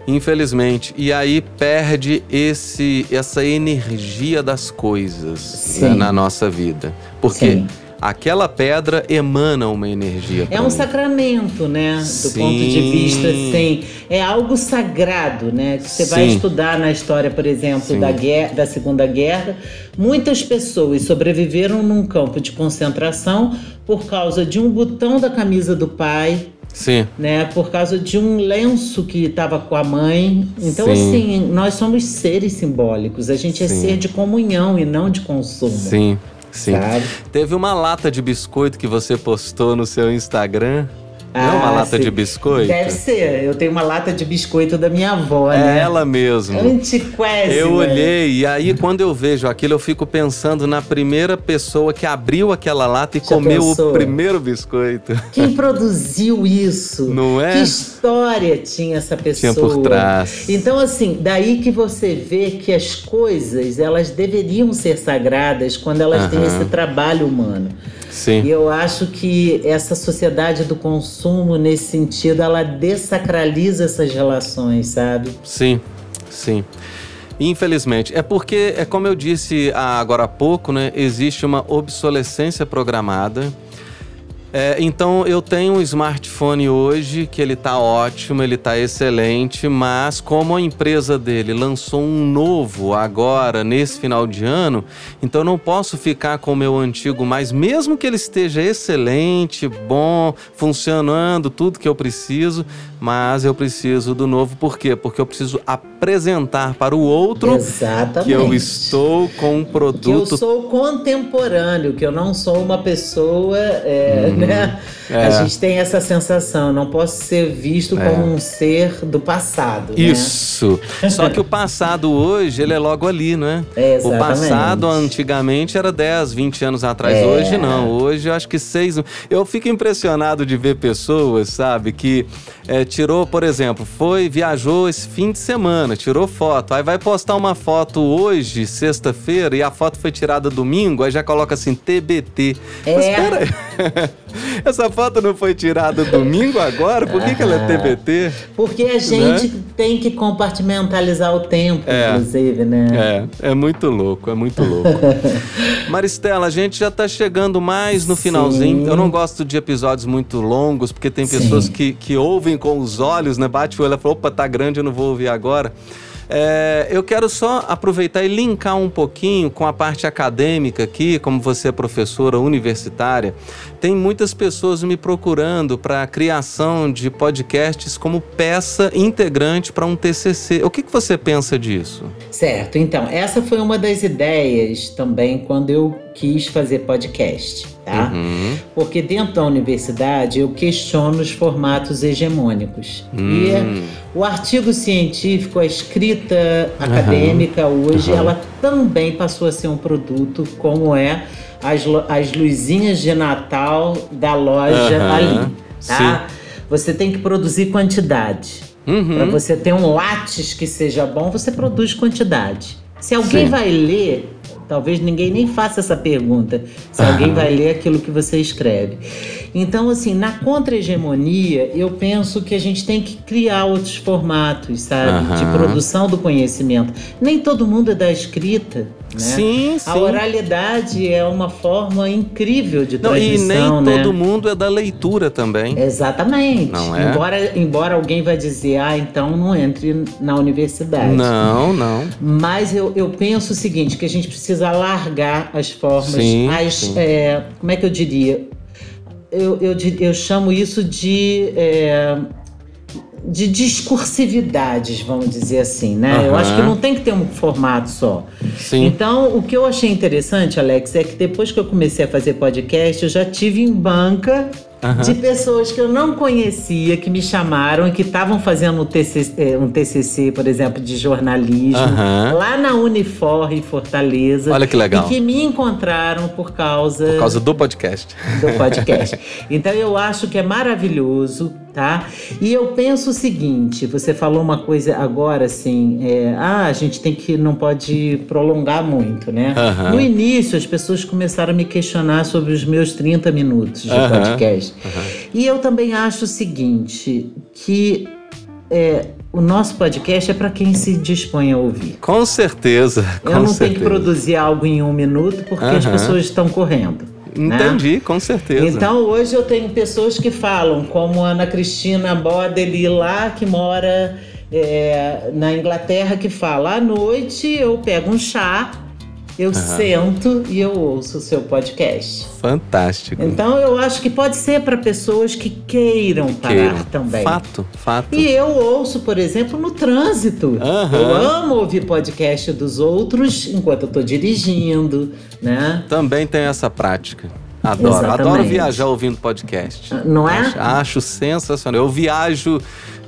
Infelizmente. E aí perde esse, essa energia das coisas Sim. né, na nossa vida. Porque Sim. aquela pedra emana uma energia. É um mim. sacramento, né? Do Sim. ponto de vista, assim. É algo sagrado, né? Que você vai Sim. estudar na história, por exemplo, Sim. da, guerra, da Segunda Guerra. Muitas pessoas sobreviveram num campo de concentração por causa de um botão da camisa do pai, Sim, né? Por causa de um lenço que estava com a mãe. Então, Sim. assim, nós somos seres simbólicos. A gente é Sim. ser de comunhão e não de consumo. sim, sim. Sabe? Teve uma lata de biscoito que você postou no seu Instagram. Não é uma Ah, lata sim. de biscoito? Deve ser. Eu tenho uma lata de biscoito da minha avó, É né? ela mesmo. Antiquésima. Eu olhei e aí quando eu vejo aquilo eu fico pensando na primeira pessoa que abriu aquela lata e Já comeu pensou? o primeiro biscoito. Quem produziu isso? Não é? Que história tinha essa pessoa? Tinha por trás. Então, assim, daí que você vê que as coisas, elas deveriam ser sagradas quando elas têm esse trabalho humano. E Sim. eu acho que essa sociedade do consumo, nesse sentido, ela desacraliza essas relações, sabe? Sim. Sim. Infelizmente, é porque, é como eu disse agora há pouco, né? Existe uma obsolescência programada. É, então eu tenho um smartphone hoje que ele tá ótimo, ele tá excelente, mas como a empresa dele lançou um novo agora nesse final de ano, então eu não posso ficar com o meu antigo mais, mesmo que ele esteja excelente, bom, funcionando, tudo que eu preciso, mas eu preciso do novo. Por quê? Porque eu preciso apresentar para o outro Exatamente. que eu estou com um que eu produto. sou contemporâneo, que eu não sou uma pessoa, é, né? é. A gente tem essa sensação, não posso ser visto É. como um ser do passado, né? Isso. Só que o passado hoje, ele é logo ali, não é? O Exatamente. passado antigamente era 10, 20 anos atrás. É. Hoje não. Hoje eu acho que seis. Eu fico impressionado de ver pessoas, sabe, que é, tirou, por exemplo, foi, viajou esse fim de semana, tirou foto. Aí vai postar uma foto hoje, sexta-feira, e a foto foi tirada domingo, aí já coloca assim, TBT. É. Mas pera aí. Essa foto não foi tirada domingo agora? Por que, que ela é TBT? Porque a gente tem que compartimentalizar o tempo, É. inclusive, né? É, é muito louco, é muito louco. Maristela, a gente já tá chegando mais no finalzinho. Sim. Eu não gosto de episódios muito longos, porque tem Sim. pessoas que, que ouvem com os olhos, né? Bate o olho e fala, opa, tá grande, eu não vou ouvir agora. É, eu quero só aproveitar e linkar um pouquinho com a parte acadêmica aqui, como você é professora universitária. Tem muitas pessoas me procurando para a criação de podcasts como peça integrante para um TCC. O que, que você pensa disso? Certo, então, essa foi uma das ideias também quando eu quis fazer podcast, tá? Uhum. Porque dentro da universidade eu questiono os formatos hegemônicos. E é, Hum. o artigo científico, a escrita acadêmica hoje, Aham. ela também passou a ser um produto como é as, as luzinhas de Natal da loja Aham, ali, tá? Você tem que produzir quantidade. Uhum. Para você ter um látis que seja bom, você produz quantidade. Se alguém Sim. vai ler, talvez ninguém nem faça essa pergunta, se alguém vai ler aquilo que você escreve. Então, assim, na contra-hegemonia, eu penso que a gente tem que criar outros formatos, sabe? De Aham. produção do conhecimento. Nem todo mundo é da escrita, né? Sim, sim. A oralidade é uma forma incrível de Não, e transmissão, nem né? todo mundo é da leitura também. Exatamente. Não é? Embora, embora alguém vai dizer, ah, então não entre na universidade. Não, não. Mas eu, eu penso o seguinte, que a gente precisa alargar as formas, Sim, as, sim. é, como é que eu diria? Eu, eu, eu chamo isso de, é, de discursividades, vamos dizer assim, né? Eu Aham. acho que não tem que ter um formato só. Sim. Então, o que eu achei interessante, Alex, é que depois que eu comecei a fazer podcast, eu já tive em banca Aham. de pessoas que eu não conhecia, que me chamaram e que estavam fazendo um TCC, eh, um TCC, por exemplo, de jornalismo, Aham. lá na Unifor, em Fortaleza. Olha que legal. E que me encontraram por causa, Por causa do podcast. do podcast. então eu acho que é maravilhoso, tá? E eu penso o seguinte: você falou uma coisa agora assim, é, ah, a gente tem que não pode prolongar muito, né? No início as pessoas começaram a me questionar sobre os meus 30 minutos de podcast. E eu também acho o seguinte: que é, o nosso podcast é para quem se dispõe a ouvir. Com certeza. Com Eu não tenho certeza. que produzir algo em um minuto porque as pessoas estão correndo. Né? Entendi, com certeza. Então hoje eu tenho pessoas que falam, como a Ana Cristina Bodeli lá, que mora é, na Inglaterra, que fala: à noite eu pego um chá, eu sento e eu ouço o seu podcast. Fantástico. Então eu acho que pode ser para pessoas que queiram parar Queiram. também. Fato, fato. E eu ouço, por exemplo, no trânsito. Aham. Eu amo ouvir podcast dos outros enquanto eu tô dirigindo, né? Também tem essa prática. Adoro. Exatamente. Adoro viajar ouvindo podcast. Não é? Acho, acho sensacional. Eu viajo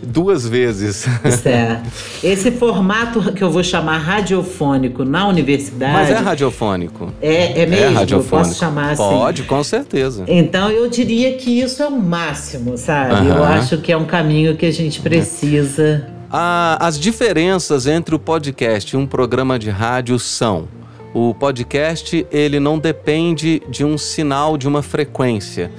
duas vezes. Certo. Esse formato que eu vou chamar radiofônico na universidade. Mas é radiofônico. É, é mesmo? é Eu radiofônico. posso chamar assim? Pode, com certeza. Então eu diria que isso é o máximo, sabe? Eu Aham. acho que é um caminho que a gente precisa. As diferenças entre o podcast e um programa de rádio são: o podcast ele não depende de um sinal de uma frequência.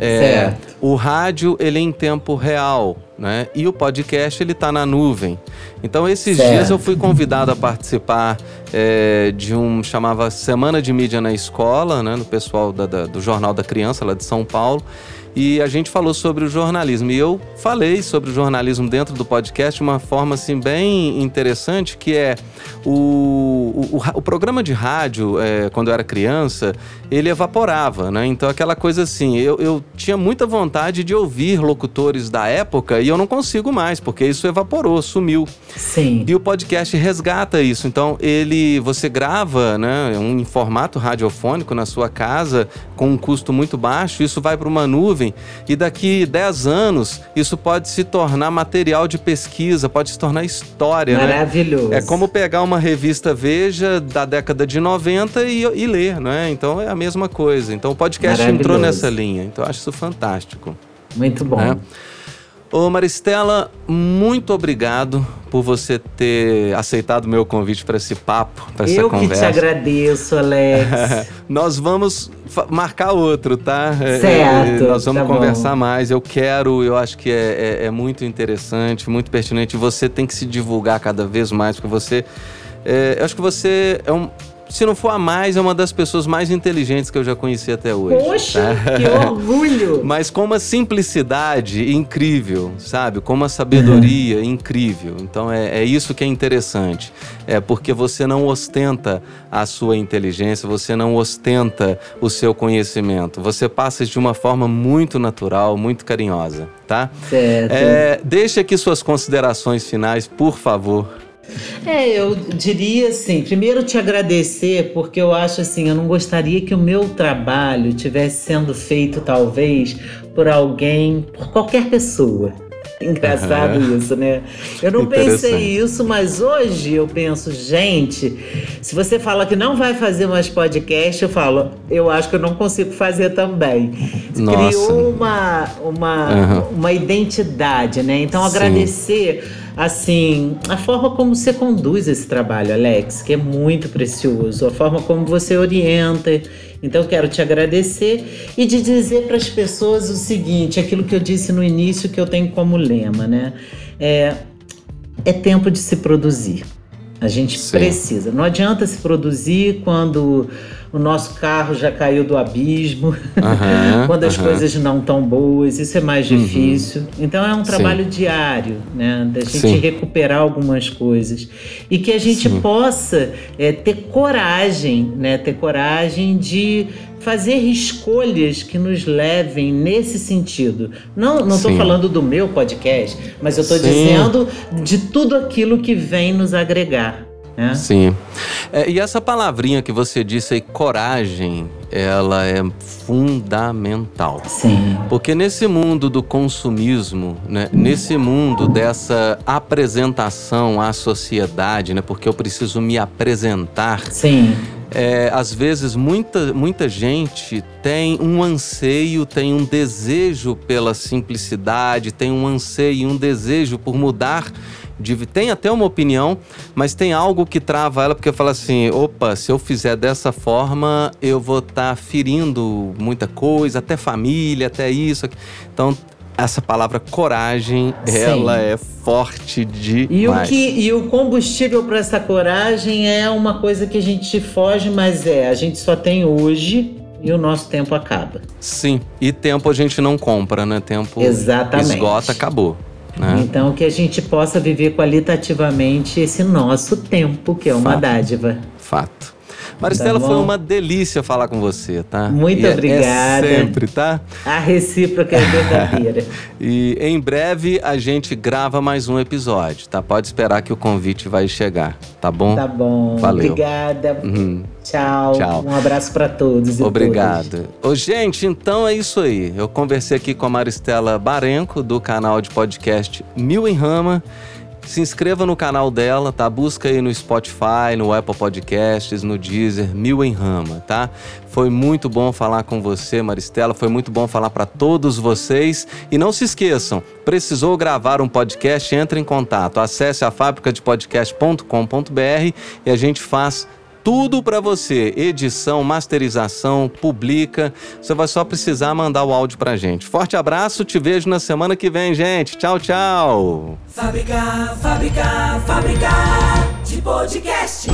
É, Certo. o rádio ele é em tempo real, né? E o podcast ele está na nuvem. Então esses Certo. dias eu fui convidado a participar é, de um chamava Semana de Mídia na Escola, né? Do pessoal da- da- do Jornal da Criança lá de São Paulo. E a gente falou sobre o jornalismo. E eu falei sobre o jornalismo dentro do podcast de uma forma assim bem interessante, que é o, o, o programa de rádio, é, quando eu era criança, ele evaporava, né? Então aquela coisa assim, eu, eu tinha muita vontade de ouvir locutores da época e eu não consigo mais, porque isso evaporou, sumiu. Sim. E o podcast resgata isso. Então, ele você grava, né, um em formato radiofônico na sua casa com um custo muito baixo, isso vai para uma nuvem e daqui 10 anos isso pode se tornar material de pesquisa, pode se tornar história, né? Maravilhoso. É como pegar uma revista Veja da década de 90 e, e ler, né? Então é a mesma coisa. Então o podcast entrou nessa linha. Então eu acho isso fantástico. Muito bom. né? Ô Maristela, muito obrigado por você ter aceitado o meu convite para esse papo, para essa Eu que te conversa. agradeço, Alex. Nós vamos marcar outro, tá? É, Certo, é, nós vamos tá bom. conversar mais. Eu quero, eu acho que é, é- é muito interessante, muito pertinente. Você tem que se divulgar cada vez mais, porque você. é, eu acho que você é um. Se não for a mais, é uma das pessoas mais inteligentes que eu já conheci até hoje. Poxa, tá? que orgulho! Mas com uma simplicidade incrível, sabe? Com uma sabedoria incrível. Então é, é isso que é interessante. É porque você não ostenta a sua inteligência, você não ostenta o seu conhecimento. Você passa de uma forma muito natural, muito carinhosa, tá? Certo. É, deixe aqui suas considerações finais, por favor. É, eu diria assim, primeiro te agradecer, porque eu acho assim, eu não gostaria que o meu trabalho tivesse sendo feito, talvez, por alguém, por qualquer pessoa. Engraçado isso, né? Eu não pensei isso, mas hoje eu penso, gente, se você fala que não vai fazer mais podcast, eu falo, eu acho que eu não consigo fazer também. Nossa. Criou uma, uma, Aham. uma identidade, né? Então Sim. Assim a forma como você conduz esse trabalho, Alex, que é muito precioso, a forma como você orienta. Então quero te agradecer e de dizer para as pessoas o seguinte, aquilo que eu disse no início que eu tenho como lema, né? É, é tempo de se produzir. A gente Sim. precisa. Não adianta se produzir quando o nosso carro já caiu do abismo, Aham, quando as aham. coisas não estão boas, isso é mais difícil. Então é um trabalho diário, né? Da gente Sim. recuperar algumas coisas. E que a gente Sim. possa é, ter coragem, né? Ter coragem de fazer escolhas que nos levem nesse sentido. Não não estou falando do meu podcast, mas eu estou dizendo de tudo aquilo que vem nos agregar. Né? Sim. É, e essa palavrinha que você disse aí, coragem, ela é fundamental. Sim. Porque nesse mundo do consumismo, né, nesse mundo dessa apresentação à sociedade, né, porque eu preciso me apresentar, Sim. É, às vezes muita, muita gente tem um anseio, tem um desejo pela simplicidade, tem um anseio, um desejo por mudar. De, tem até uma opinião, mas tem algo que trava ela, porque fala assim: opa, se eu fizer dessa forma, eu vou estar ferindo muita coisa, até família, até isso. aqui." Então, essa palavra coragem, Sim. ela é forte demais. E o, que, e o combustível para essa coragem é uma coisa que a gente foge, mas é, a gente só tem hoje e o nosso tempo acaba. Sim, e tempo a gente não compra, né? Tempo Exatamente. esgota, acabou. Né? Então que a gente possa viver qualitativamente esse nosso tempo, que é uma Fato. dádiva. Fato. Maristela, Tá foi uma delícia falar com você, tá? Muito E é- obrigada. É sempre, tá? A recíproca é verdadeira. E em breve a gente grava mais um episódio, tá? Pode esperar que o convite vai chegar, tá bom? tá bom. Valeu. Obrigada. Uhum. Tchau. Tchau. Um abraço para todos. Obrigado. Ô, gente, então é isso aí. Eu conversei aqui com a Maristela Barenco, do canal de podcast Mil em Rama. Se inscreva no canal dela, tá? Busca aí no Spotify, no Apple Podcasts, no Deezer, Mil em Rama, tá? Foi muito bom falar com você, Maristela. Foi muito bom falar para todos vocês. E não se esqueçam, precisou gravar um podcast? Entre em contato. Acesse a fabricadepodcast.com.br e a gente faz tudo para você. Edição, masterização, publica. Você vai só precisar mandar o áudio pra gente. Forte abraço, te vejo na semana que vem, gente. Tchau, tchau. Fábrica, fábrica, fábrica de podcast.